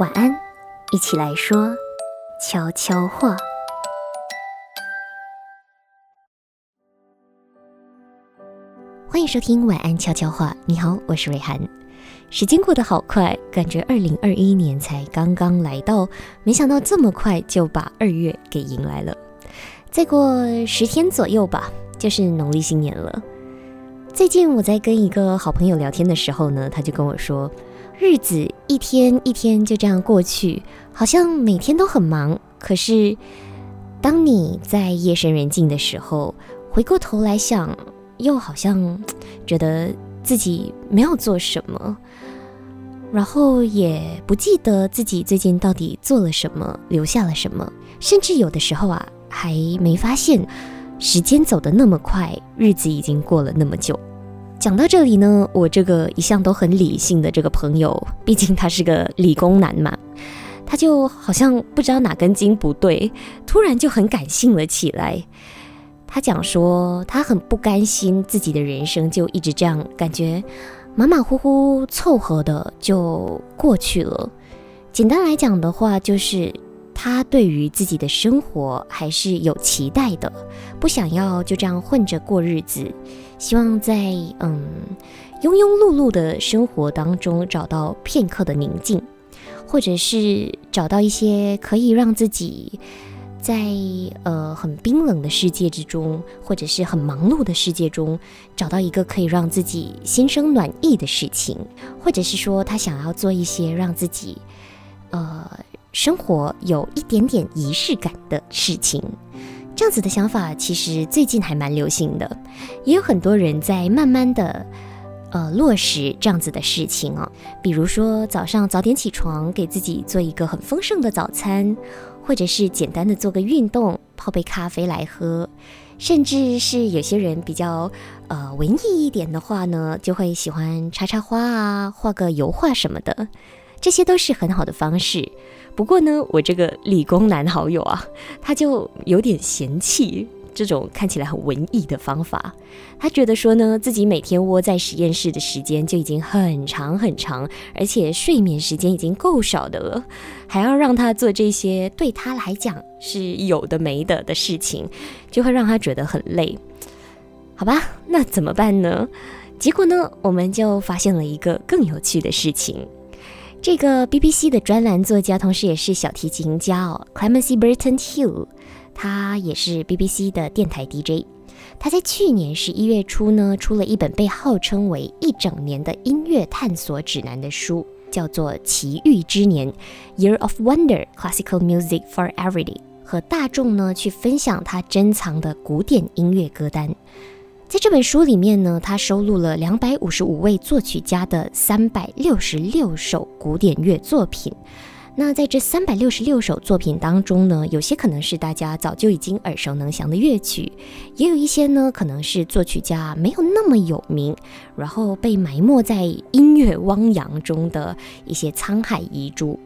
晚安，一起来说悄悄话。欢迎收听晚安悄悄话。你好，我是瑞涵。时间过得好快，感觉二零二一年才刚刚来到，没想到这么快就把二月给迎来了。再过十天左右吧，就是农历新年了。最近我在跟一个好朋友聊天的时候呢，他就跟我说。日子一天一天就这样过去，好像每天都很忙。可是，当你在夜深人静的时候，回过头来想，又好像觉得自己没有做什么，然后也不记得自己最近到底做了什么，留下了什么，甚至有的时候啊，还没发现时间走得那么快，日子已经过了那么久。讲到这里呢，我这个一向都很理性的这个朋友，毕竟他是个理工男嘛，他就好像不知道哪根筋不对，突然就很感性了起来。他讲说，他很不甘心自己的人生就一直这样，感觉马马虎虎凑合的就过去了。简单来讲的话，就是他对于自己的生活还是有期待的，不想要就这样混着过日子。希望在嗯庸庸碌碌的生活当中找到片刻的宁静，或者是找到一些可以让自己在呃很冰冷的世界之中，或者是很忙碌的世界中，找到一个可以让自己心生暖意的事情，或者是说他想要做一些让自己呃生活有一点点仪式感的事情。这样子的想法其实最近还蛮流行的，也有很多人在慢慢的呃落实这样子的事情哦。比如说早上早点起床，给自己做一个很丰盛的早餐，或者是简单的做个运动，泡杯咖啡来喝，甚至是有些人比较呃文艺一点的话呢，就会喜欢插插花啊，画个油画什么的，这些都是很好的方式。不过呢，我这个理工男好友啊，他就有点嫌弃这种看起来很文艺的方法。他觉得说呢，自己每天窝在实验室的时间就已经很长很长，而且睡眠时间已经够少的了，还要让他做这些对他来讲是有的没的的事情，就会让他觉得很累。好吧，那怎么办呢？结果呢，我们就发现了一个更有趣的事情。这个 BBC 的专栏作家，同时也是小提琴家哦，Clemency Burton Hill，他也是 BBC 的电台 DJ。他在去年十一月初呢，出了一本被号称为一整年的音乐探索指南的书，叫做《奇遇之年 Year of Wonder: Classical Music for Everyday》，和大众呢去分享他珍藏的古典音乐歌单。在这本书里面呢，他收录了两百五十五位作曲家的三百六十六首古典乐作品。那在这三百六十六首作品当中呢，有些可能是大家早就已经耳熟能详的乐曲，也有一些呢可能是作曲家没有那么有名，然后被埋没在音乐汪洋中的一些沧海遗珠。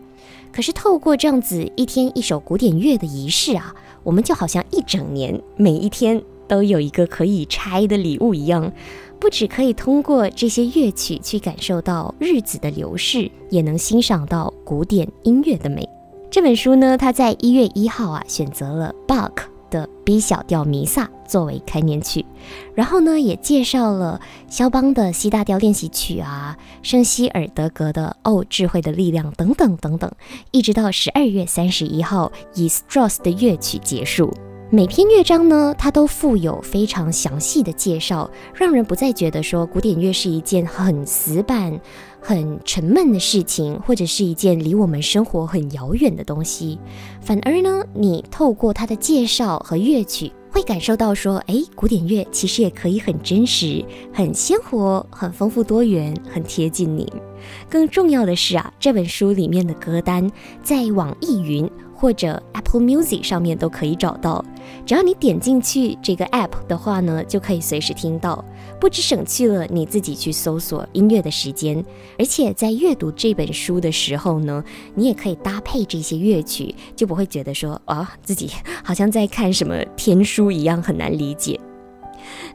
可是透过这样子一天一首古典乐的仪式啊，我们就好像一整年每一天。都有一个可以拆的礼物一样，不只可以通过这些乐曲去感受到日子的流逝，也能欣赏到古典音乐的美。这本书呢，它在一月一号啊选择了 Bach 的 B 小调弥撒作为开年曲，然后呢也介绍了肖邦的 C 大调练习曲啊，圣希尔德格的哦智慧的力量等等等等，一直到十二月三十一号以 Strauss 的乐曲结束。每篇乐章呢，它都附有非常详细的介绍，让人不再觉得说古典乐是一件很死板、很沉闷的事情，或者是一件离我们生活很遥远的东西。反而呢，你透过它的介绍和乐曲，会感受到说，哎，古典乐其实也可以很真实、很鲜活、很丰富多元、很贴近你。更重要的是啊，这本书里面的歌单在网易云。或者 Apple Music 上面都可以找到，只要你点进去这个 App 的话呢，就可以随时听到，不只省去了你自己去搜索音乐的时间，而且在阅读这本书的时候呢，你也可以搭配这些乐曲，就不会觉得说啊自己 好像在看什么天书一样很难理解。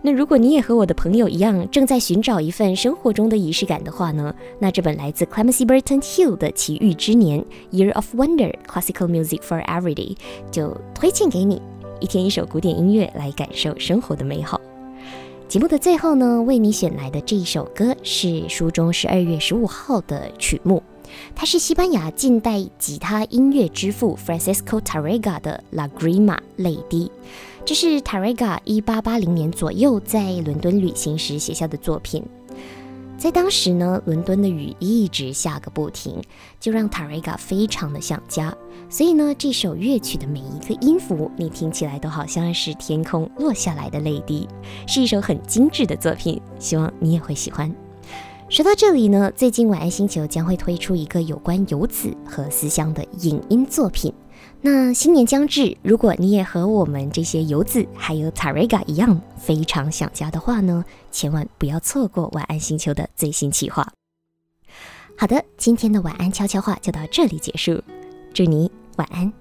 那如果你也和我的朋友一样，正在寻找一份生活中的仪式感的话呢，那这本来自 Clemency Burton Hill 的《奇遇之年》（Year of Wonder: Classical Music for Everyday） 就推荐给你，一天一首古典音乐来感受生活的美好。节目的最后呢，为你选来的这一首歌是书中十二月十五号的曲目，它是西班牙近代吉他音乐之父 Francisco Tarrega 的《La Grima》泪滴。这是 Tarrega 一八八零年左右在伦敦旅行时写下的作品。在当时呢，伦敦的雨一直下个不停，就让 Tarrega 非常的想家。所以呢，这首乐曲的每一个音符，你听起来都好像是天空落下来的泪滴，是一首很精致的作品。希望你也会喜欢。说到这里呢，最近晚安星球将会推出一个有关游子和思乡的影音作品。那新年将至，如果你也和我们这些游子还有 Tarega 一样非常想家的话呢，千万不要错过晚安星球的最新企划。好的，今天的晚安悄悄话就到这里结束，祝你晚安。